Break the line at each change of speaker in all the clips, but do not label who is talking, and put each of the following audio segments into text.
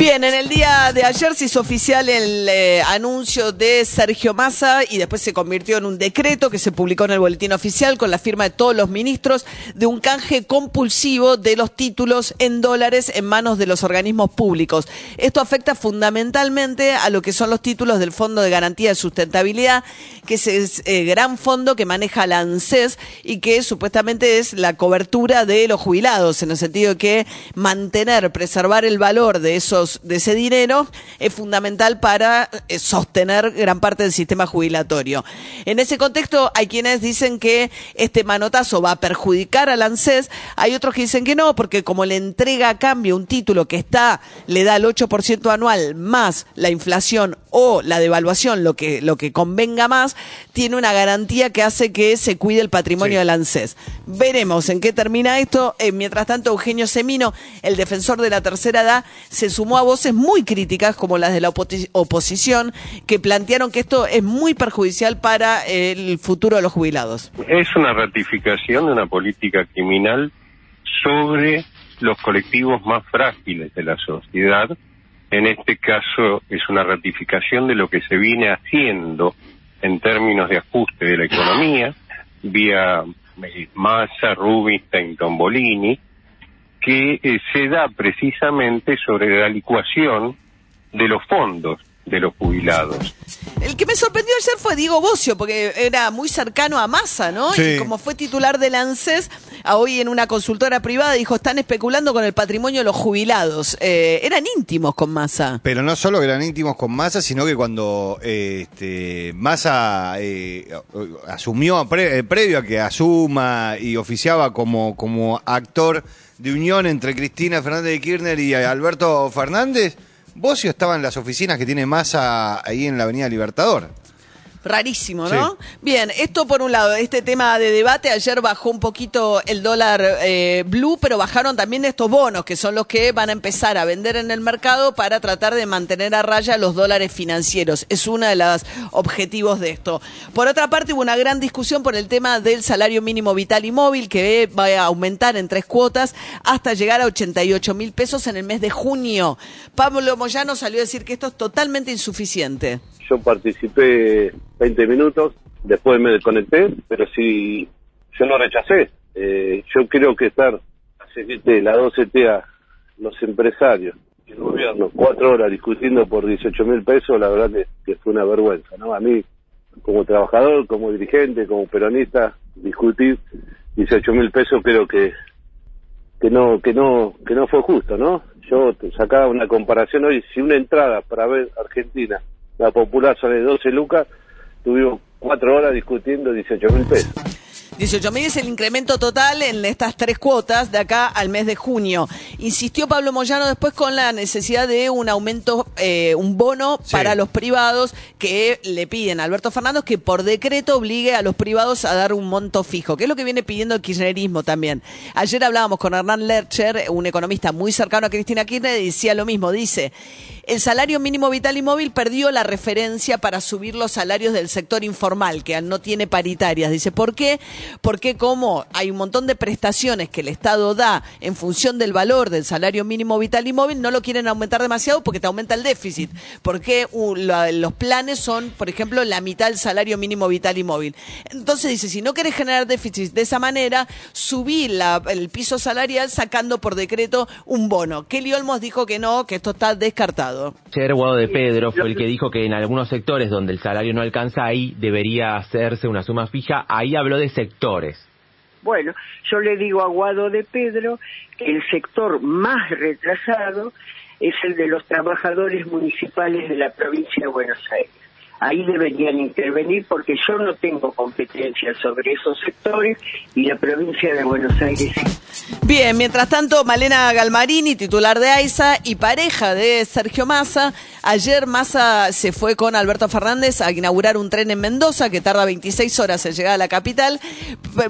Bien, en el día de ayer se hizo oficial el eh, anuncio de Sergio Massa y después se convirtió en un decreto que se publicó en el boletín oficial con la firma de todos los ministros de un canje compulsivo de los títulos en dólares en manos de los organismos públicos. Esto afecta fundamentalmente a lo que son los títulos del Fondo de Garantía de Sustentabilidad, que es el eh, gran fondo que maneja la ANSES y que supuestamente es la cobertura de los jubilados, en el sentido de que mantener, preservar el valor de esos de ese dinero es fundamental para eh, sostener gran parte del sistema jubilatorio. En ese contexto hay quienes dicen que este manotazo va a perjudicar al ANSES, hay otros que dicen que no, porque como le entrega a cambio un título que está, le da el 8% anual más la inflación o la devaluación, lo que, lo que convenga más, tiene una garantía que hace que se cuide el patrimonio del ANSES. Veremos en qué termina esto. Eh, mientras tanto, Eugenio Semino, el defensor de la tercera edad, se sumó a voces muy críticas, como las de la oposición, que plantearon que esto es muy perjudicial para el futuro de los jubilados.
Es una ratificación de una política criminal sobre los colectivos más frágiles de la sociedad. En este caso es una ratificación de lo que se viene haciendo en términos de ajuste de la economía, vía eh, Massa, Rubinstein, Tombolini, que eh, se da precisamente sobre la licuación de los fondos de los jubilados.
El que me sorprendió ayer fue Diego Bocio, porque era muy cercano a Massa, ¿no? Y como fue titular del ANSES, a hoy en una consultora privada dijo, están especulando con el patrimonio de los jubilados. Eh, eran íntimos con Massa.
Pero no solo eran íntimos con Massa, sino que cuando eh, este, Massa eh, asumió, previo a que asuma y oficiaba como, como actor de unión entre Cristina Fernández de Kirchner y Alberto Fernández, Bocio estaba en las oficinas que tiene Massa ahí en la Avenida Libertador.
Rarísimo, ¿no? Bien, esto por un lado, este tema de debate, ayer bajó un poquito el dólar eh, blue, pero bajaron también estos bonos, que son los que van a empezar a vender en el mercado para tratar de mantener a raya los dólares financieros. Es uno de los objetivos de esto. Por otra parte, hubo una gran discusión por el tema del salario mínimo vital y móvil, que va a aumentar en tres cuotas hasta llegar a 88 mil pesos en el mes de junio. Pablo Moyano salió a decir que esto es totalmente insuficiente
yo participé 20 minutos, después me desconecté, pero si yo no rechacé. Eh, yo creo que estar la 12TA, los empresarios el gobierno, cuatro horas discutiendo por 18 mil pesos, la verdad que, que, fue una vergüenza, ¿no? A mí, como trabajador, como dirigente, como peronista, discutir 18 mil pesos creo que que no que no que no fue justo, ¿no? Yo sacaba una comparación hoy, si una entrada para ver Argentina la popular sale 12 lucas, tuvimos cuatro horas discutiendo 18 mil pesos.
18 mil es el incremento total en estas tres cuotas de acá al mes de junio. Insistió Pablo Moyano después con la necesidad de un aumento, eh, un bono para los privados que le piden a Alberto Fernández que por decreto obligue a los privados a dar un monto fijo, que es lo que viene pidiendo el kirchnerismo también. Ayer hablábamos con Hernán Lercher, un economista muy cercano a Cristina Kirchner, y decía lo mismo, dice, el salario mínimo vital y móvil perdió la referencia para subir los salarios del sector informal, que no tiene paritarias. Dice, ¿por qué? Porque como hay un montón de prestaciones que el Estado da en función del valor del salario mínimo vital y móvil, no lo quieren aumentar demasiado porque te aumenta el déficit. Porque uh, los planes son, por ejemplo, la mitad del salario mínimo vital y móvil. Entonces dice, si no querés generar déficit de esa manera, subí el piso salarial sacando por decreto un bono. Kelly Olmos dijo que no, que esto está descartado.
Ayer Guado de Pedro fue el que dijo que en algunos sectores donde el salario no alcanza, ahí debería hacerse una suma fija. Ahí habló de sectores.
Bueno, yo le digo a Guado de Pedro que el sector más retrasado es el de los trabajadores municipales de la provincia de Buenos Aires. Ahí deberían intervenir porque yo no tengo competencia sobre esos sectores y la provincia de Buenos Aires.
Bien, mientras tanto, Malena Galmarini, titular de AISA y pareja de Sergio Massa, ayer Massa se fue con Alberto Fernández a inaugurar un tren en Mendoza que tarda 26 horas en llegar a la capital,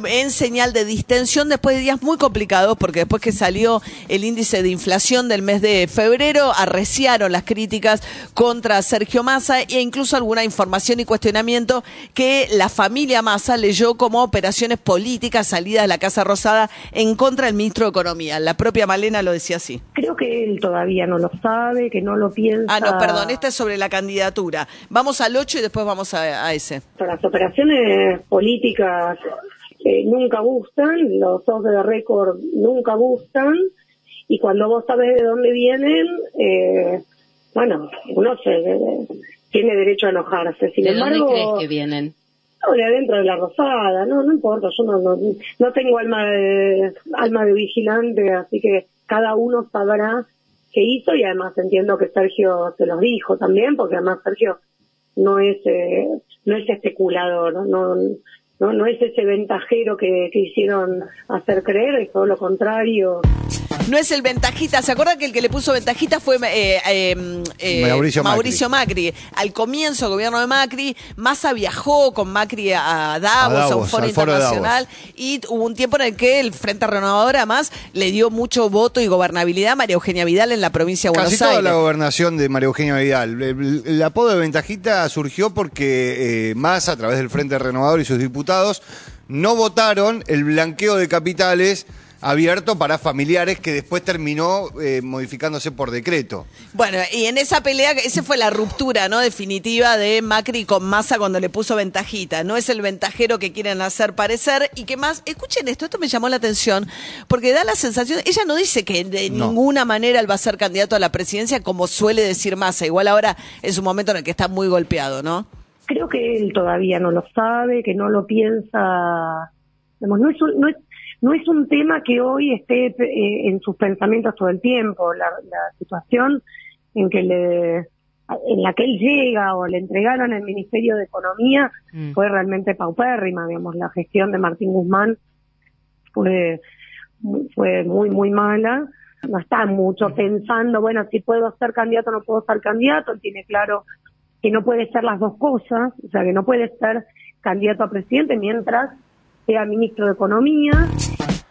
en señal de distensión después de días muy complicados, porque después que salió el índice de inflación del mes de febrero, arreciaron las críticas contra Sergio Massa e incluso información y cuestionamiento que la familia Massa leyó como operaciones políticas salidas de la Casa Rosada en contra del ministro de Economía. La propia Malena lo decía así.
Creo que él todavía no lo sabe, que no lo piensa.
Ah, no, perdón, esta es sobre la candidatura. Vamos al 8 y después vamos a, a ese.
Las operaciones políticas eh, nunca gustan, los off de récord nunca gustan, y cuando vos sabes de dónde vienen, eh, bueno, uno se, tiene derecho a enojarse. Sin
¿De
embargo,
dónde crees que vienen?
No, de adentro de la rosada, no, no importa, yo no, no, no tengo alma de, alma de vigilante, así que cada uno sabrá qué hizo y además entiendo que Sergio se los dijo también, porque además Sergio no es, eh, no es especulador, no, no, no es ese ventajero que, que hicieron hacer creer, es todo lo contrario.
No es el ventajita, ¿se acuerdan que el que le puso ventajita fue eh, eh, eh,
Mauricio Macri.
Mauricio Macri? Al comienzo del gobierno de Macri, Massa viajó con Macri a Davos, a, un
Davos,
foro internacional, y hubo un tiempo en el que el Frente Renovador además le dio mucho voto y gobernabilidad a María Eugenia Vidal en la provincia de Buenos
Casi toda
Aires.
la gobernación de María Eugenia Vidal. El, el apodo de Ventajita surgió porque eh, Massa, a través del Frente Renovador y sus diputados, no votaron el blanqueo de capitales abierto para familiares que después terminó eh, modificándose por decreto.
Bueno, y en esa pelea, esa fue la ruptura, ¿no? Definitiva de Macri con Massa cuando le puso ventajita. No es el ventajero que quieren hacer parecer. Y que más, escuchen esto, esto me llamó la atención, porque da la sensación, ella no dice que de
No.
ninguna manera él va a ser candidato a la presidencia, como suele decir Massa. Igual ahora es un momento en el que está muy golpeado, ¿no?
Creo que él todavía no lo sabe, que no lo piensa, digamos, no es un, no es, no es un tema que hoy esté eh, en sus pensamientos todo el tiempo. La, la situación en que le, en la que él llega o le entregaron el Ministerio de Economía
Mm.
fue realmente paupérrima, digamos, la gestión de Martín Guzmán fue, fue muy, muy mala. No está mucho pensando, bueno, si puedo ser candidato o no puedo ser candidato. Él tiene claro que no puede ser las dos cosas, o sea, que no puede ser candidato a presidente mientras sea ministro de Economía.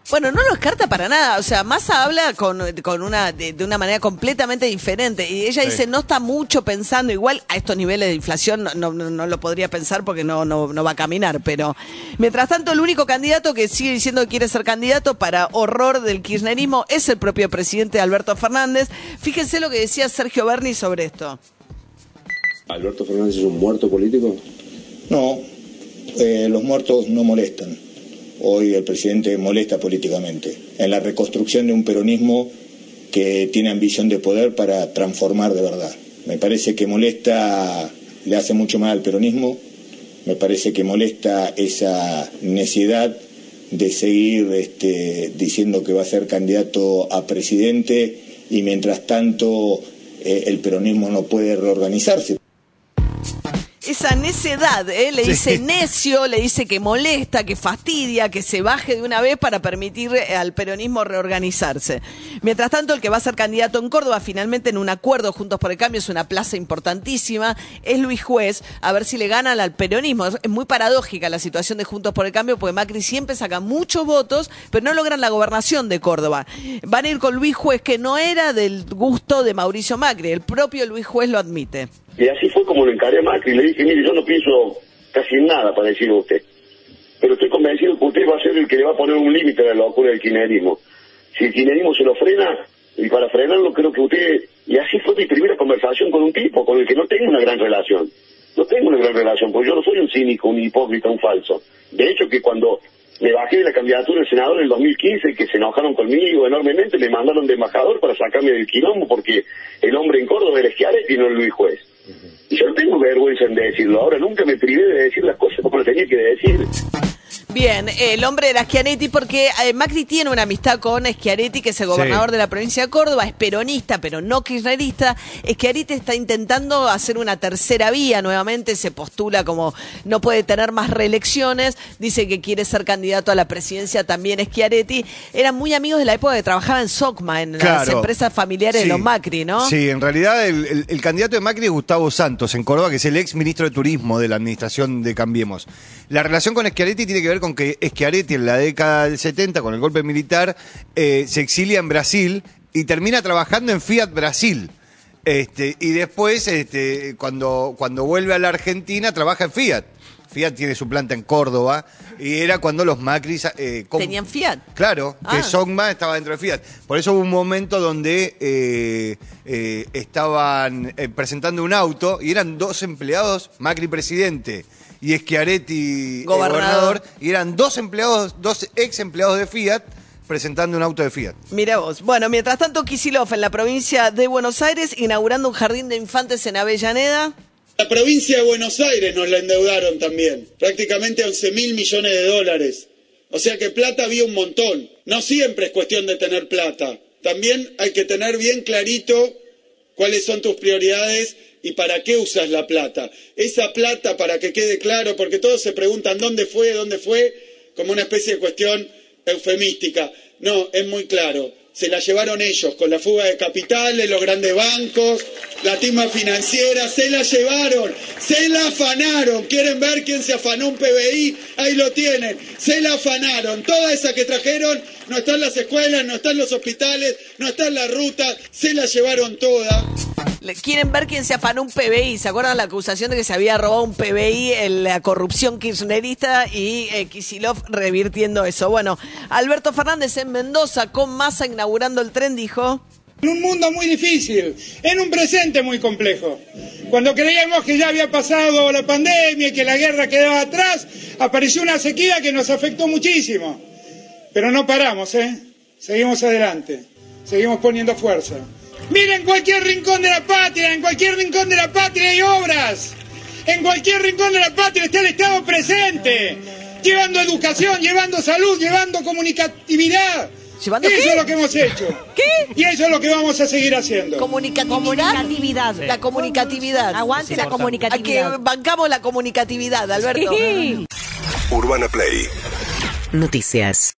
Bueno, no lo descarta para nada. O sea, Massa habla con, con una, de, de una manera completamente diferente. Y ella
Sí.
dice, no está mucho pensando, igual a estos niveles de inflación no, no, no- no lo podría pensar porque no, no, no va a caminar. Pero, mientras tanto, el único candidato que sigue diciendo que quiere ser candidato para horror del kirchnerismo es el propio presidente Alberto Fernández. Fíjense lo que decía Sergio Berni sobre esto.
¿Alberto Fernández es un muerto político?
No, eh, los muertos no molestan. Hoy el presidente molesta políticamente en la reconstrucción de un peronismo que tiene ambición de poder para transformar de verdad. Me parece que molesta, le hace mucho mal al peronismo, me parece que molesta esa necesidad de seguir este, diciendo que va a ser candidato a presidente y mientras tanto eh, el peronismo no puede reorganizarse.
Esa necedad, ¿eh? le
Sí.
dice necio, le dice que molesta, que fastidia, que se baje de una vez para permitir eh, al peronismo reorganizarse. Mientras tanto, el que va a ser candidato en Córdoba, finalmente en un acuerdo Juntos por el Cambio, es una plaza importantísima, es Luis Juez, a ver si le ganan al peronismo. Es muy paradójica la situación de Juntos por el Cambio, porque Macri siempre saca muchos votos, pero no logran la gobernación de Córdoba. Van a ir con Luis Juez, que no era del gusto de Mauricio Macri, el propio Luis Juez lo admite.
Y así fue como lo encaré a Macri. Le dije, mire, yo no pienso casi en nada para decirle a usted. Pero estoy convencido que usted va a ser el que le va a poner un límite a la locura del kirchnerismo. Si el kirchnerismo se lo frena, y para frenarlo creo que usted... Y así fue mi primera conversación con un tipo con el que no tengo una gran relación. No tengo una gran relación, porque yo no soy un cínico, un hipócrita, un falso. De hecho, que cuando me bajé de la candidatura del senador en el 2015, que se enojaron conmigo enormemente, me mandaron de embajador para sacarme del quilombo, porque el hombre en Córdoba era Schiaretti y no el Luis Juez. Yo no tengo vergüenza en decirlo. Ahora nunca me privé de decir las cosas como las tenía que decir.
Bien, el hombre era Schiaretti porque eh, Macri tiene una amistad con Schiaretti, que es el gobernador
Sí.
de la provincia de Córdoba, es peronista, pero no kirchnerista. Schiaretti está intentando hacer una tercera vía nuevamente, se postula como no puede tener más reelecciones, dice que quiere ser candidato a la presidencia también Schiaretti. Eran muy amigos de la época que trabajaba en SOCMA, en las empresas familiares
Sí.
de los Macri, ¿no?
Sí, en realidad el, el- el candidato de Macri es Gustavo Santos en Córdoba, que es el ex ministro de Turismo de la administración de Cambiemos. La relación con Schiaretti tiene que ver con que Schiaretti en la década del 70, con el golpe militar, eh, se exilia en Brasil y termina trabajando en Fiat Brasil. Este, y después, este, cuando, cuando vuelve a la Argentina, trabaja en Fiat. Fiat tiene su planta en Córdoba y era cuando los Macri eh,
Tenían Fiat.
Claro, que
Ah.
Sogma estaba dentro de Fiat. Por eso hubo un momento donde eh, eh, estaban presentando un auto y eran dos empleados, Macri presidente y Schiaretti eh,
Gobernador.
gobernador, y eran dos empleados, dos ex empleados de Fiat presentando un auto de Fiat.
Mira vos. Bueno, mientras tanto, Kisilov en la provincia de Buenos Aires, inaugurando un jardín de infantes en Avellaneda.
La provincia de Buenos Aires nos la endeudaron también, prácticamente 11 mil millones de dólares. O sea que plata había un montón. No siempre es cuestión de tener plata. También hay que tener bien clarito cuáles son tus prioridades y para qué usas la plata. Esa plata, para que quede claro, porque todos se preguntan dónde fue, dónde fue, como una especie de cuestión eufemística. No, es muy claro. Se la llevaron ellos con la fuga de capitales, los grandes bancos, la timba financiera, se la llevaron, se la afanaron. ¿Quieren ver quién se afanó un PBI? Ahí lo tienen. Se la afanaron. Toda esa que trajeron no está en las escuelas, no está en los hospitales, no está en las rutas, se la llevaron toda.
Quieren ver quién se afanó un PBI. ¿Se acuerdan la acusación de que se había robado un PBI en la corrupción kirchnerista y eh, Kisilov revirtiendo eso? Bueno, Alberto Fernández en Mendoza con masa inaugurando el tren dijo.
En un mundo muy difícil, en un presente muy complejo. Cuando creíamos que ya había pasado la pandemia y que la guerra quedaba atrás, apareció una sequía que nos afectó muchísimo. Pero no paramos, ¿eh? Seguimos adelante, seguimos poniendo fuerza. Mira, en cualquier rincón de la patria, en cualquier rincón de la patria hay obras. En cualquier rincón de la patria está el Estado presente, llevando educación, llevando salud, llevando comunicatividad.
¿Llevando
eso
qué?
es lo que hemos hecho.
¿Qué?
Y eso es lo que vamos a seguir haciendo.
Comunicatividad. La comunicatividad.
Aguante la comunicatividad.
A que bancamos la comunicatividad, Alberto.
Sí.
Urbana Play
Noticias.